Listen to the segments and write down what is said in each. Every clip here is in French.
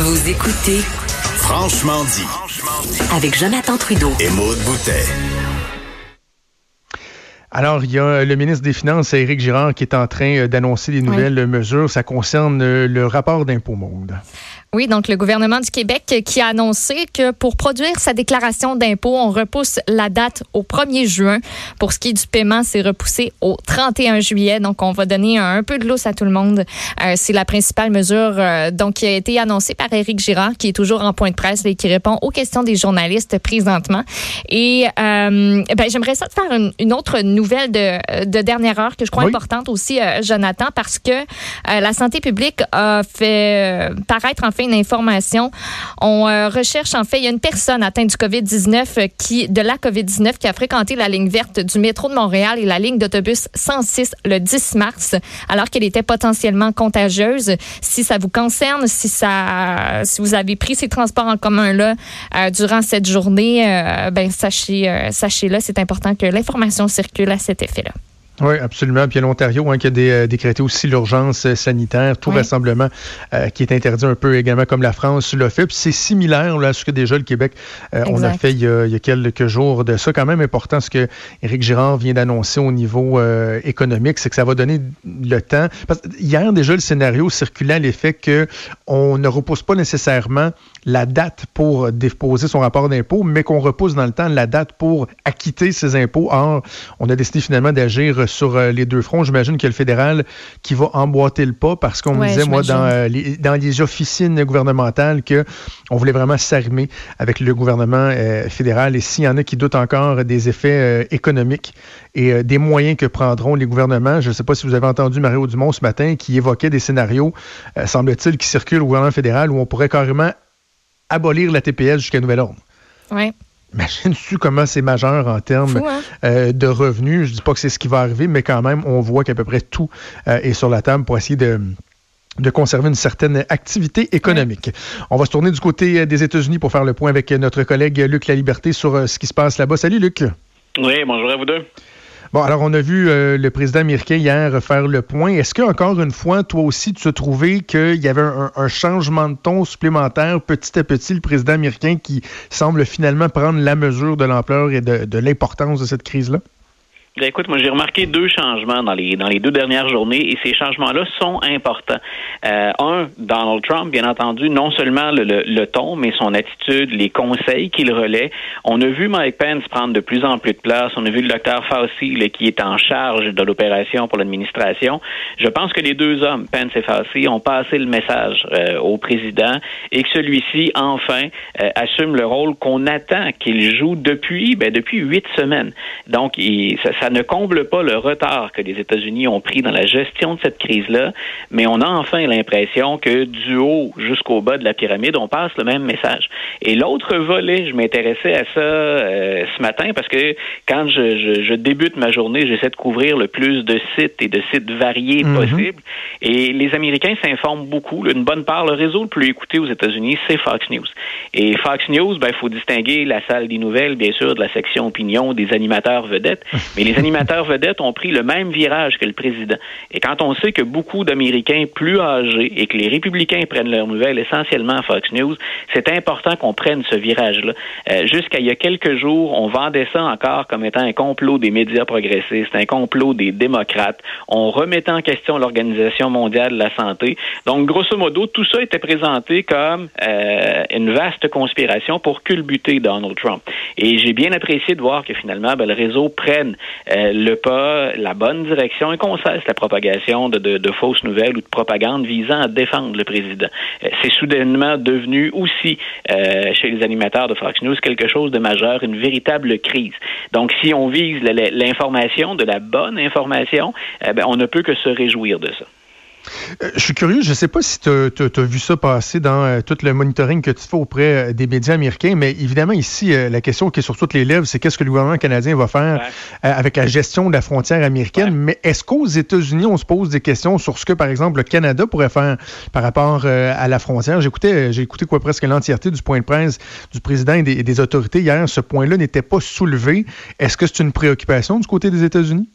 Vous écoutez Franchement dit. avec Jonathan Trudeau. Et Maude Boutet. Alors, il y a le ministre des Finances, Éric Girard, qui est en train d'annoncer des nouvelles mesures. Ça concerne le rapport d'impôt monde. Oui, donc le gouvernement du Québec qui a annoncé que pour produire sa déclaration d'impôt, on repousse la date au 1er juin. Pour ce qui est du paiement, c'est repoussé au 31 juillet. Donc, on va donner un, peu de lousse à tout le monde. Euh, c'est la principale mesure euh, donc qui a été annoncée par Éric Girard, qui est toujours en point de presse et qui répond aux questions des journalistes présentement. Et euh, ben, j'aimerais ça te faire une, autre nouvelle de, de, dernière heure que je crois importante aussi, Jonathan, parce que la santé publique a fait paraître en une information. On euh, recherche, en fait, il y a une personne atteinte du COVID-19 euh, qui, de la COVID-19 qui a fréquenté la ligne verte du métro de Montréal et la ligne d'autobus 106 le 10 mars, alors qu'elle était potentiellement contagieuse. Si ça vous concerne, si ça, si vous avez pris ces transports en commun là euh, durant cette journée, ben sachez, sachez-le, c'est important que l'information circule à cet effet-là. Oui, absolument. Puis il y a l'Ontario hein, qui a euh, décrété aussi l'urgence euh, sanitaire, tout rassemblement euh, qui est interdit un peu également comme la France l'a fait. Puis c'est similaire là, à ce que déjà le Québec on a fait il y a, quelques jours de ça. Quand même important ce que Éric Girard vient d'annoncer au niveau économique, c'est que ça va donner le temps. Parce que hier déjà le scénario circulait à l'effet que on ne repousse pas nécessairement la date pour déposer son rapport d'impôt, mais qu'on repousse dans le temps la date pour acquitter ses impôts. Or, on a décidé finalement d'agir sur euh, les deux fronts. J'imagine qu'il y a le fédéral qui va emboîter le pas parce qu'on me disait, moi, dans, euh, les, dans les officines gouvernementales, qu'on voulait vraiment s'arrimer avec le gouvernement euh, fédéral. Et s'il y en a qui doutent encore des effets économiques et des moyens que prendront les gouvernements, je ne sais pas si vous avez entendu Mario Dumont ce matin qui évoquait des scénarios, semble-t-il, qui circulent au gouvernement fédéral où on pourrait carrément abolir la TPS jusqu'à nouvel ordre. Oui. Imagine-tu comment c'est majeur en termes hein? euh, de revenus? Je dis pas que c'est ce qui va arriver, mais quand même, on voit qu'à peu près tout euh, est sur la table pour essayer de de conserver une certaine activité économique. On va se tourner du côté euh, des États-Unis pour faire le point avec notre collègue Luc Laliberté sur ce qui se passe là-bas. Salut Luc. Oui, bonjour à vous deux. Bon, alors on a vu euh, le président américain hier faire le point. Est-ce que encore une fois, toi aussi, tu as trouvé qu'il y avait un, changement de ton supplémentaire petit à petit, le président américain qui semble finalement prendre la mesure de l'ampleur et de l'importance de cette crise-là? Ben, écoute, moi j'ai remarqué deux changements dans les dans les deux dernières journées et ces changements-là sont importants. Euh, un, Donald Trump, bien entendu, non seulement le, le, ton, mais son attitude, les conseils qu'il relaie. On a vu Mike Pence prendre de plus en plus de place. On a vu le docteur Fauci qui est en charge de l'opération pour l'administration. Je pense que les deux hommes, Pence et Fauci, ont passé le message euh, au président et que celui-ci enfin euh, assume le rôle qu'on attend qu'il joue depuis ben, depuis huit semaines. Donc, il, ça, ça ne comble pas le retard que les États-Unis ont pris dans la gestion de cette crise-là, mais on a enfin l'impression que du haut jusqu'au bas de la pyramide, on passe le même message. Et l'autre volet, je m'intéressais à ça euh, ce matin parce que quand je, débute ma journée, j'essaie de couvrir le plus de sites et de sites variés mhm. possible. Et les Américains s'informent beaucoup. Une bonne part, le réseau le plus écouté aux États-Unis, c'est Fox News. Et Fox News, il ben, faut distinguer la salle des nouvelles, bien sûr, de la section opinion des animateurs vedettes. Mais les animateurs vedettes ont pris le même virage que le président. Et quand on sait que beaucoup d'Américains plus âgés et que les républicains prennent leurs nouvelles essentiellement à Fox News, c'est important qu'on prenne ce virage-là. Euh, Jusqu'à il y a quelques jours, on vendait ça encore comme étant un complot des médias progressistes, un complot des démocrates. On remettait en question l'Organisation mondiale de la santé. Donc, grosso modo, tout ça était présenté comme euh, une vaste conspiration pour culbuter Donald Trump. Et j'ai bien apprécié de voir que finalement, ben, le réseau prenne euh, le pas, la bonne direction et qu'on cesse la propagation de, fausses nouvelles ou de propagande visant à défendre le président. Euh, c'est soudainement devenu aussi euh, chez les animateurs de Fox News quelque chose de majeur, une véritable crise. Donc, si on vise l'information, de la bonne information, ben, on ne peut que se réjouir de ça. Euh, je suis curieux, je ne sais pas si tu as, vu ça passer dans euh, tout le monitoring que tu fais auprès euh, des médias américains, mais évidemment, ici, la question qui est sur toutes les lèvres, c'est qu'est-ce que le gouvernement canadien va faire avec la gestion de la frontière américaine? Mais est-ce qu'aux États-Unis, on se pose des questions sur ce que, par exemple, le Canada pourrait faire par rapport à la frontière? J'écoutais, j'ai écouté quoi presque l'entièreté du point de presse du président et des, des autorités hier. Ce point-là n'était pas soulevé. Est-ce que c'est une préoccupation du côté des États-Unis?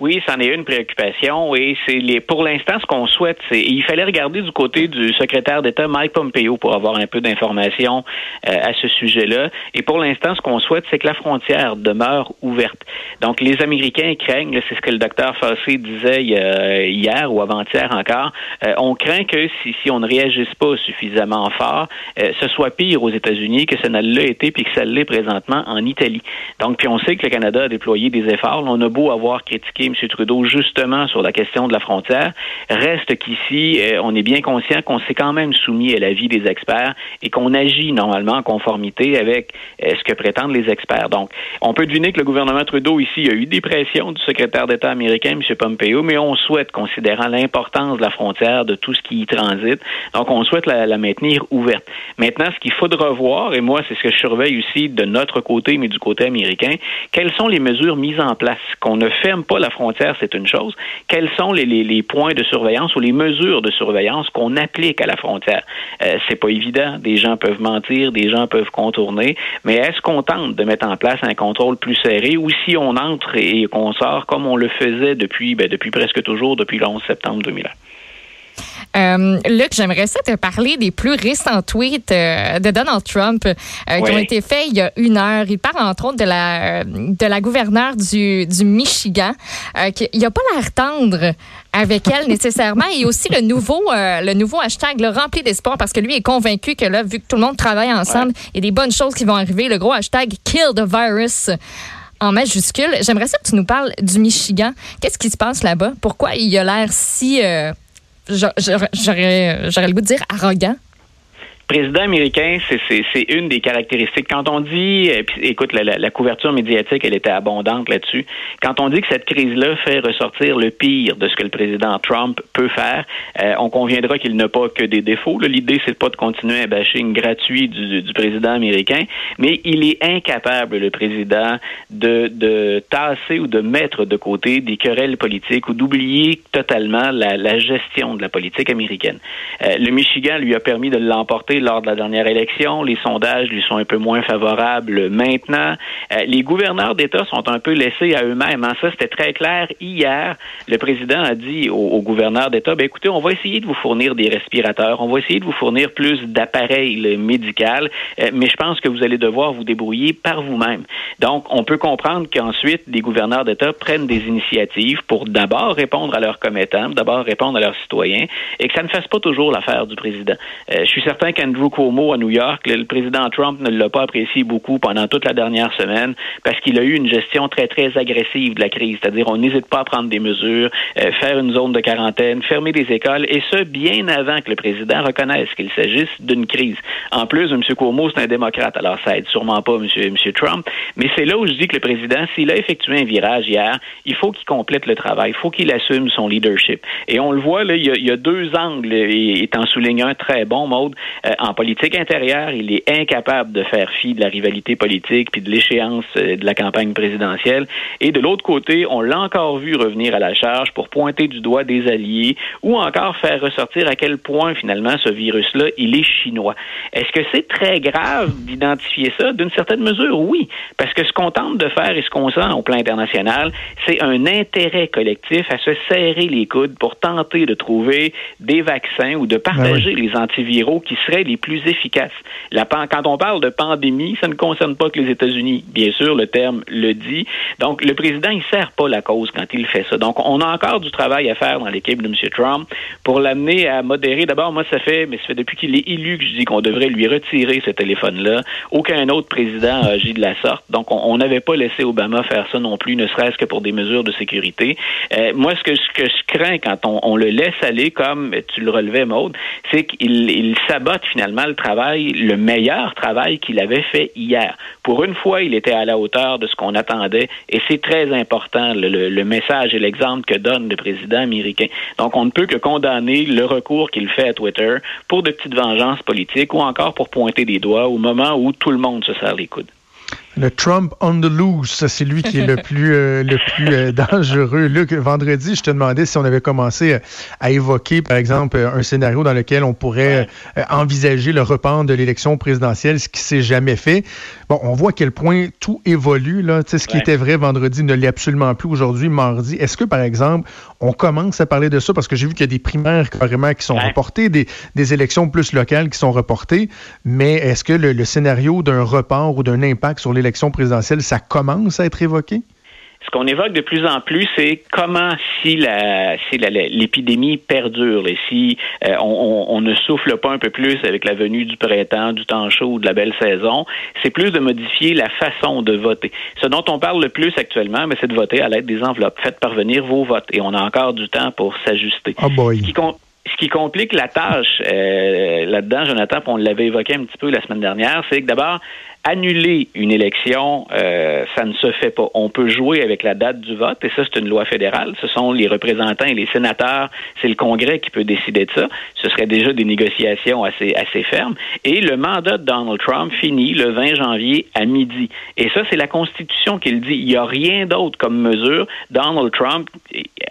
Oui, c'en est une préoccupation et c'est les pour l'instant ce qu'on souhaite, c'est il fallait regarder du côté du secrétaire d'État Mike Pompeo pour avoir un peu d'informations euh, à ce sujet-là. Et pour l'instant, ce qu'on souhaite, c'est que la frontière demeure ouverte. Donc les Américains craignent, c'est ce que le docteur Fossé disait hier ou avant-hier encore, euh, on craint que si, si on ne réagisse pas suffisamment fort, euh, ce soit pire aux États-Unis que ça ne l'a été puis que ça l'est présentement en Italie. Donc puis on sait que le Canada a déployé des efforts. On a beau avoir critiqué M. Trudeau justement sur la question de la frontière, reste qu'ici, euh, on est bien conscient qu'on s'est quand même soumis à l'avis des experts et qu'on agit normalement en conformité avec euh, ce que prétendent les experts. Donc, on peut deviner que le gouvernement Trudeau ici a eu des pressions du secrétaire d'État américain, M. Pompeo, mais on souhaite, considérant l'importance de la frontière, de tout ce qui y transite, donc on souhaite la, la maintenir ouverte. Maintenant, ce qu'il faudra voir, et moi, c'est ce que je surveille aussi de notre côté, mais du côté américain, quelles sont les mesures mises en place? Qu'on ne ferme pas la frontière, c'est une chose. Quels sont les, points de surveillance ou les mesures de surveillance qu'on applique à la frontière? Euh, c'est pas évident. Des gens peuvent mentir, des gens peuvent contourner, mais est-ce qu'on tente de mettre en place un contrôle plus serré ou si on entre et qu'on sort comme on le faisait depuis, ben, depuis presque toujours, depuis le 11 septembre 2001? Euh, Luc, j'aimerais ça te parler des plus récents tweets euh, de Donald Trump euh, oui. qui ont été faits il y a une heure. Il parle entre autres de la de la gouverneure du, du Michigan. Euh, qui, il a pas l'air tendre avec elle nécessairement et aussi le nouveau euh, le nouveau hashtag le rempli d'espoir parce que lui est convaincu que là vu que tout le monde travaille ensemble ouais. il y a des bonnes choses qui vont arriver le gros hashtag kill the virus en majuscule j'aimerais ça que tu nous parles du Michigan qu'est-ce qui se passe là-bas? Pourquoi il a l'air si euh, j'aurais le goût de dire arrogant président américain, c'est une des caractéristiques. Quand on dit, euh, écoute, la, la, la, couverture médiatique, elle était abondante là-dessus. Quand on dit que cette crise-là fait ressortir le pire de ce que le président Trump peut faire, euh, on conviendra qu'il n'a pas que des défauts. L'idée, c'est pas de continuer un bashing gratuit du, du, président américain, mais il est incapable, le président, de, de tasser ou de mettre de côté des querelles politiques ou d'oublier totalement la, la, gestion de la politique américaine. Euh, le Michigan lui a permis de l'emporter lors de la dernière élection. Les sondages lui sont un peu moins favorables maintenant. Euh, les gouverneurs d'État sont un peu laissés à eux-mêmes. Hein. Ça, c'était très clair. Hier, le président a dit aux, gouverneurs d'État, ben, écoutez, on va essayer de vous fournir des respirateurs, on va essayer de vous fournir plus d'appareils médicaux, euh, mais je pense que vous allez devoir vous débrouiller par vous-même. Donc, on peut comprendre qu'ensuite, les gouverneurs d'État prennent des initiatives pour d'abord répondre à leurs commettants, d'abord répondre à leurs citoyens, et que ça ne fasse pas toujours l'affaire du président. Euh, je suis certain qu'Andrew Cuomo à New York, le, président Trump ne l'a pas apprécié beaucoup pendant toute la dernière semaine parce qu'il a eu une gestion très, très agressive de la crise. C'est-à-dire, on n'hésite pas à prendre des mesures, euh, faire une zone de quarantaine, fermer des écoles, et ce, bien avant que le président reconnaisse qu'il s'agisse d'une crise. En plus, M. Cuomo, c'est un démocrate, alors ça aide sûrement pas M. Trump, mais c'est là où je dis que le président, s'il a effectué un virage hier, il faut qu'il complète le travail, il faut qu'il assume son leadership. Et on le voit, là, il y a, deux angles, et, et en soulignant un très bon, mode. Euh, en politique intérieure, il est incapable de faire fi de la rivalité politique puis de l'échéance euh, de la campagne présidentielle. Et de l'autre côté, on l'a encore vu revenir à la charge pour pointer du doigt des alliés ou encore faire ressortir à quel point finalement ce virus-là, il est chinois. Est-ce que c'est très grave d'identifier ça? D'une certaine mesure, oui. Parce que ce qu'on tente de faire et ce qu'on sent au plan international, c'est un intérêt collectif à se serrer les coudes pour tenter de trouver des vaccins ou de partager ah oui. les antiviraux qui seraient les plus efficaces. Quand on parle de pandémie, ça ne concerne pas que les États-Unis. Bien sûr, le terme le dit. Donc, le président, il sert pas la cause quand il fait ça. Donc, on a encore du travail à faire dans l'équipe de M. Trump pour l'amener à modérer. D'abord, moi, ça fait, mais ça fait depuis qu'il est élu que je dis qu'on devrait lui retirer ce téléphone-là. Aucun autre président a agi de la sorte. Donc, on n'avait pas laissé Obama faire ça non plus, ne serait-ce que pour des mesures de sécurité. Euh, moi, ce que, ce que je crains quand on, on, le laisse aller, comme tu le relevais, Maude, c'est qu'il il sabote finalement le travail, le meilleur travail qu'il avait fait hier. Pour une fois, il était à la hauteur de ce qu'on attendait et c'est très important le, message et l'exemple que donne le président américain. Donc, on ne peut que condamner le recours qu'il fait à Twitter pour de petites vengeances politiques ou encore pour pointer des doigts au moment où tout le monde se serre les coudes. Le Trump on the loose, c'est lui qui est le plus, euh, le plus euh, dangereux. Luc, vendredi, je te demandais si on avait commencé à évoquer, par exemple, un scénario dans lequel on pourrait envisager le report de l'élection présidentielle, ce qui s'est jamais fait. Bon, on voit à quel point tout évolue. Là. ce qui était vrai vendredi ne l'est absolument plus aujourd'hui, mardi. Est-ce que, par exemple, on commence à parler de ça? Parce que j'ai vu qu'il y a des primaires carrément qui sont reportées, des, des, élections plus locales qui sont reportées. Mais est-ce que le, le scénario d'un report ou d'un impact sur les l'élection présidentielle, ça commence à être évoqué? Ce qu'on évoque de plus en plus, c'est comment si la si l'épidémie perdure et si euh, on, ne souffle pas un peu plus avec la venue du printemps, du temps chaud, de la belle saison, c'est plus de modifier la façon de voter. Ce dont on parle le plus actuellement, c'est de voter à l'aide des enveloppes. Faites parvenir vos votes et on a encore du temps pour s'ajuster. Oh boy ce qui complique la tâche euh, là-dedans, Jonathan, on l'avait évoqué un petit peu la semaine dernière, c'est que d'abord, annuler une élection, euh, ça ne se fait pas. On peut jouer avec la date du vote, et ça, c'est une loi fédérale. Ce sont les représentants et les sénateurs, c'est le Congrès qui peut décider de ça. Ce serait déjà des négociations assez, assez fermes. Et le mandat de Donald Trump finit le 20 janvier à midi. Et ça, c'est la Constitution qui le dit. Il n'y a rien d'autre comme mesure. Donald Trump,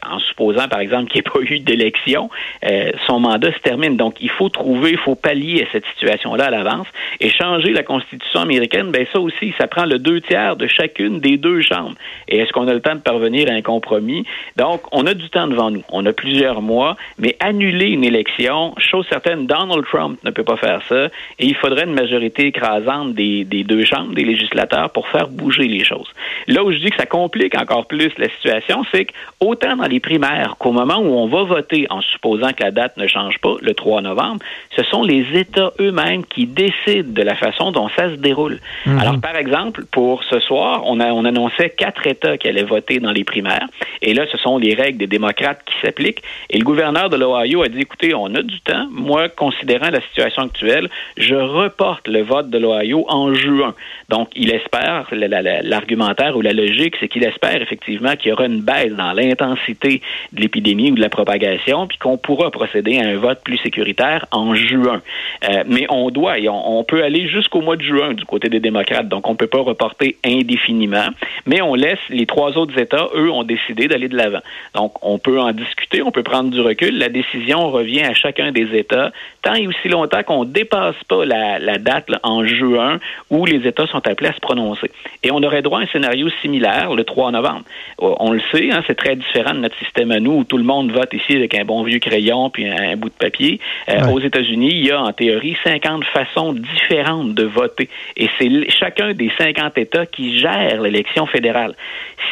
en supposant, par exemple, qu'il n'y ait pas eu d'élection, euh, son mandat se termine. Donc, il faut trouver, il faut pallier cette situation-là à l'avance et changer la Constitution. Ben ça aussi, ça prend le deux tiers de chacune des deux chambres. Et est-ce qu'on a le temps de parvenir à un compromis? Donc, on a du temps devant nous. On a plusieurs mois, mais annuler une élection, chose certaine, Donald Trump ne peut pas faire ça. Et il faudrait une majorité écrasante des, des deux chambres, des législateurs, pour faire bouger les choses. Là où je dis que ça complique encore plus la situation, c'est qu'autant dans les primaires qu'au moment où on va voter, en supposant que la date ne change pas, le 3 novembre, ce sont les États eux-mêmes qui décident de la façon dont ça se déroule. Mhm. Alors, par exemple, pour ce soir, on, a, on annonçait quatre États qui allaient voter dans les primaires. Et là, ce sont les règles des démocrates qui s'appliquent. Et le gouverneur de l'Ohio a dit, écoutez, on a du temps. Moi, considérant la situation actuelle, je reporte le vote de l'Ohio en juin. Donc, il espère, l'argumentaire ou la logique, c'est qu'il espère effectivement qu'il y aura une baisse dans l'intensité de l'épidémie ou de la propagation, puis qu'on pourra procéder à un vote plus sécuritaire en juin. Euh, mais on doit, et on, peut aller jusqu'au mois de juin du côté des démocrates, donc on ne peut pas reporter indéfiniment, mais on laisse les trois autres États, eux, ont décidé d'aller de l'avant. Donc, on peut en discuter, on peut prendre du recul. La décision revient à chacun des États, tant et aussi longtemps qu'on ne dépasse pas la, date en juin où les États sont appelés à se prononcer. Et on aurait droit à un scénario similaire le 3 novembre. On le sait, hein, c'est très différent de notre système à nous où tout le monde vote ici avec un bon vieux crayon puis un, bout de papier. Euh, aux États-Unis, il y a en théorie 50 façons différentes de voter. Et c'est chacun des 50 États qui gère l'élection fédérale.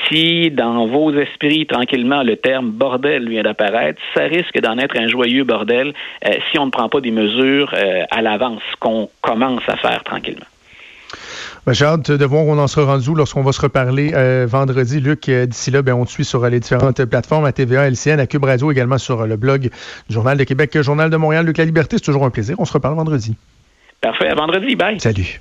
Si dans vos esprits, tranquillement, le terme bordel vient d'apparaître, ça risque d'en être un joyeux bordel euh, si on ne prend pas des mesures euh, à l'avance, qu'on commence à faire tranquillement. Ben, j'ai hâte de voir où on en sera rendu lorsqu'on va se reparler euh, vendredi. Luc, d'ici là, ben, on te suit sur les différentes plateformes, à TVA, LCN, à Cube Radio, également sur le blog du Journal de Québec, Journal de Montréal. Luc La Liberté, c'est toujours un plaisir. On se reparle vendredi. Parfait. À vendredi. Bye. Salut.